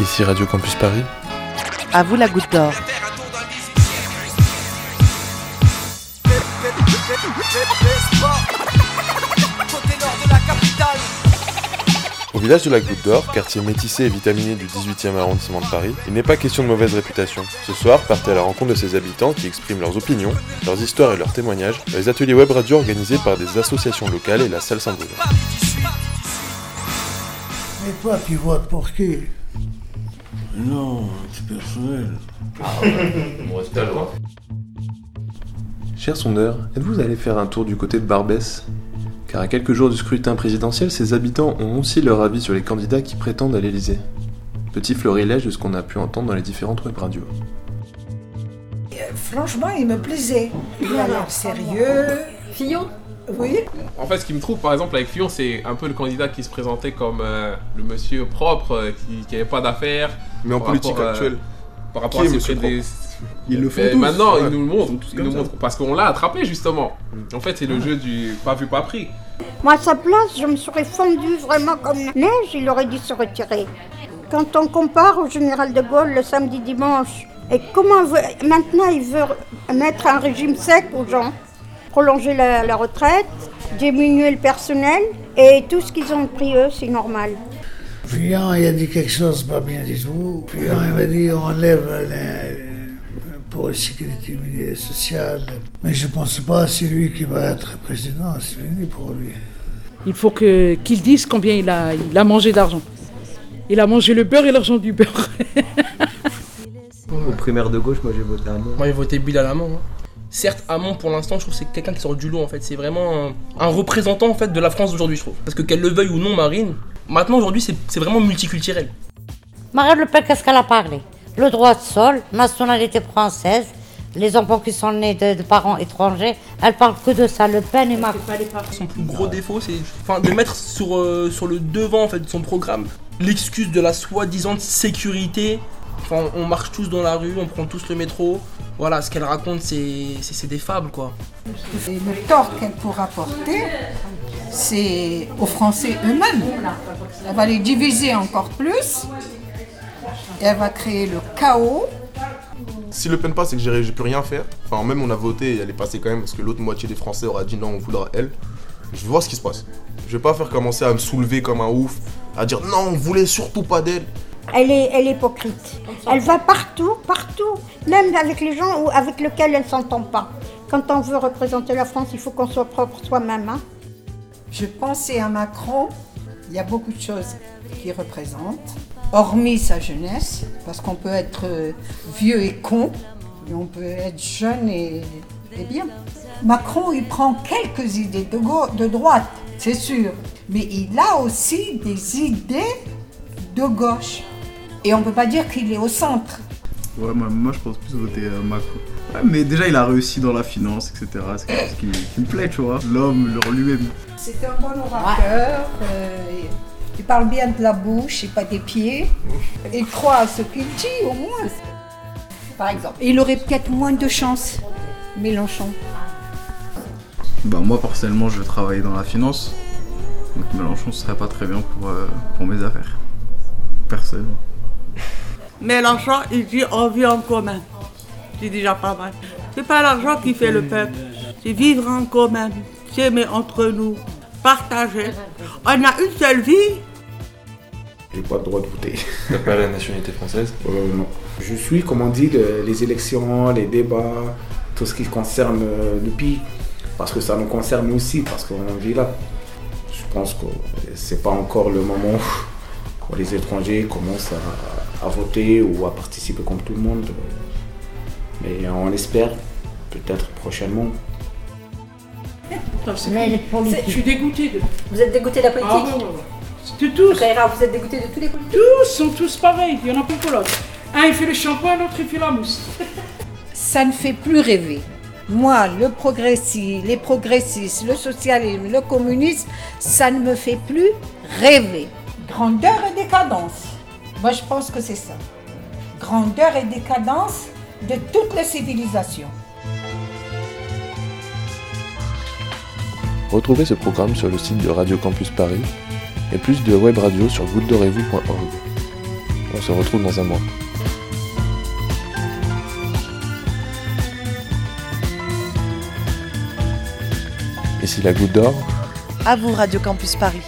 Ici Radio Campus Paris. À vous la goutte d'or. Au village de la Goutte d'Or, quartier métissé et vitaminé du 18e arrondissement de Paris, il n'est pas question de mauvaise réputation. Ce soir, partez à la rencontre de ses habitants qui expriment leurs opinions, leurs histoires et leurs témoignages dans les ateliers web radio organisés par des associations locales et la salle Saint-Bruno. Et toi, tu votes pour qui? Non, c'est personnel. On reste à droite. Cher sondeur, êtes-vous allé faire un tour du côté de Barbès? Car à quelques jours du scrutin présidentiel, ses habitants ont aussi leur avis sur les candidats qui prétendent à l'Elysée. Petit florilège de ce qu'on a pu entendre dans les différentes web radios. Franchement, il me plaisait. Il a l'air sérieux. Fillon Oui. En fait, ce qui me trouve, par exemple, avec Fillon, c'est un peu le candidat qui se présentait comme euh, le monsieur propre, euh, qui n'avait pas d'affaires. Mais en politique rapport, euh, actuelle, Par rapport Qui à ses monsieur prédés- ils le font Mais tous. maintenant, Ouais. ils nous le montrent, ils Comme nous ça. montrent, parce qu'on l'a attrapé justement. En fait, c'est le jeu du pas vu, pas pris. Moi, à sa place, je me serais fondue vraiment comme neige, il aurait dû se retirer. Quand on compare au général de Gaulle le samedi dimanche, et comment veut- maintenant il veut mettre un régime sec aux gens, prolonger la, la retraite, diminuer le personnel, et tout ce qu'ils ont pris eux, c'est normal. Fillon, il a dit quelque chose pas bien du tout. Fillon, il m'a dit on enlève les- pour la sécurité sociale. Mais je ne pense pas que c'est lui qui va être président, c'est fini pour lui. Il faut que- qu'il dise combien il a, il a mangé d'argent. Il a mangé le beurre et l'argent du beurre. Au primaire de gauche, moi j'ai voté à. Moi j'ai voté Bilal Hamon. hein. Certes, Hamon pour l'instant, je trouve que c'est quelqu'un qui sort du lot en fait. C'est vraiment un, un représentant en fait de la France d'aujourd'hui, je trouve. Parce que qu'elle le veuille ou non, Marine, maintenant aujourd'hui c'est c'est vraiment multiculturel. Marine Le Pen, qu'est-ce qu'elle a parlé? Le droit de sol, nationalité française, les enfants qui sont nés de, de parents étrangers, elle parle que de ça, Le Pen et Macron. Son plus gros défaut, c'est enfin, de mettre sur, euh, sur le devant en fait, de son programme l'excuse de la soi-disant sécurité. Enfin, on marche tous dans la rue, on prend tous le métro. Voilà, ce qu'elle raconte, c'est des fables quoi. Et le tort qu'elle pourra porter, c'est aux Français eux-mêmes. Elle va les diviser encore plus. Et elle va créer le chaos. Si Le Pen passe, c'est que j'ai j'ai pu rien faire. Enfin, même on a voté et elle est passée quand même parce que l'autre moitié des Français aura dit non, on voudra elle. Je vais voir ce qui se passe. Je vais pas faire commencer à me soulever comme un ouf, à dire non, on voulait surtout pas d'elle. Elle est, elle est hypocrite. Elle va partout, partout, même avec les gens ou avec lesquels elle ne s'entend pas. Quand on veut représenter la France, il faut qu'on soit propre soi-même. hein. Je pensais à Macron, il y a beaucoup de choses qu'il représente, hormis sa jeunesse, parce qu'on peut être euh, vieux et con, mais on peut être jeune et, et bien. Macron, il prend quelques idées de, gau- de droite, c'est sûr, mais il a aussi des idées de gauche. Et on ne peut pas dire qu'il est au centre. Ouais, moi, moi, je pense plus voter euh, Macron. Ouais, mais déjà, il a réussi dans la finance, etc. C'est quelque chose qui, qui me plaît, tu vois. L'homme, lui-même. C'est un bon orateur, euh, il parle bien de la bouche et pas des pieds. Il croit à ce qu'il dit, au moins. Par exemple. Il aurait peut-être moins de chance, Mélenchon. Bah, moi, personnellement, je veux travailler dans la finance. Donc, Mélenchon, ce serait pas très bien pour, euh, pour mes affaires. Personnellement. Mélenchon, il dit on vit en commun. C'est déjà pas mal. C'est pas l'argent qui fait le peuple, c'est vivre en commun, s'aimer entre nous, partager. On a une seule vie. J'ai pas le droit de voter. T'as pas la nationalité française? Euh, non. Je suis, comme on dit, le- les élections, les débats, tout ce qui concerne euh, le pays. Parce que ça nous concerne aussi, parce qu'on vit là. Je pense que c'est pas encore le moment où les étrangers commencent à, à voter ou à participer comme tout le monde. Mais on espère peut-être prochainement. Mais. Je suis dégoûté de. Vous êtes dégoûté de la politique Ah, ouais, ouais, ouais. De tous. Vous êtes dégoûté de tous les politiques Tous sont tous pareils, il y en a plus que l'autre. Un il fait le shampoing, l'autre il fait la mousse. Ça ne fait plus rêver. Moi, le progressisme, les progressistes, le socialisme, le communisme, ça ne me fait plus rêver. Grandeur et décadence. Moi, je pense que c'est ça. Grandeur et décadence de toute la civilisation. Retrouvez ce programme sur le site de Radio Campus Paris et plus de web radio sur gouttedorezvous.org. On se retrouve dans un mois. Ici la goutte d'or. À vous, Radio Campus Paris.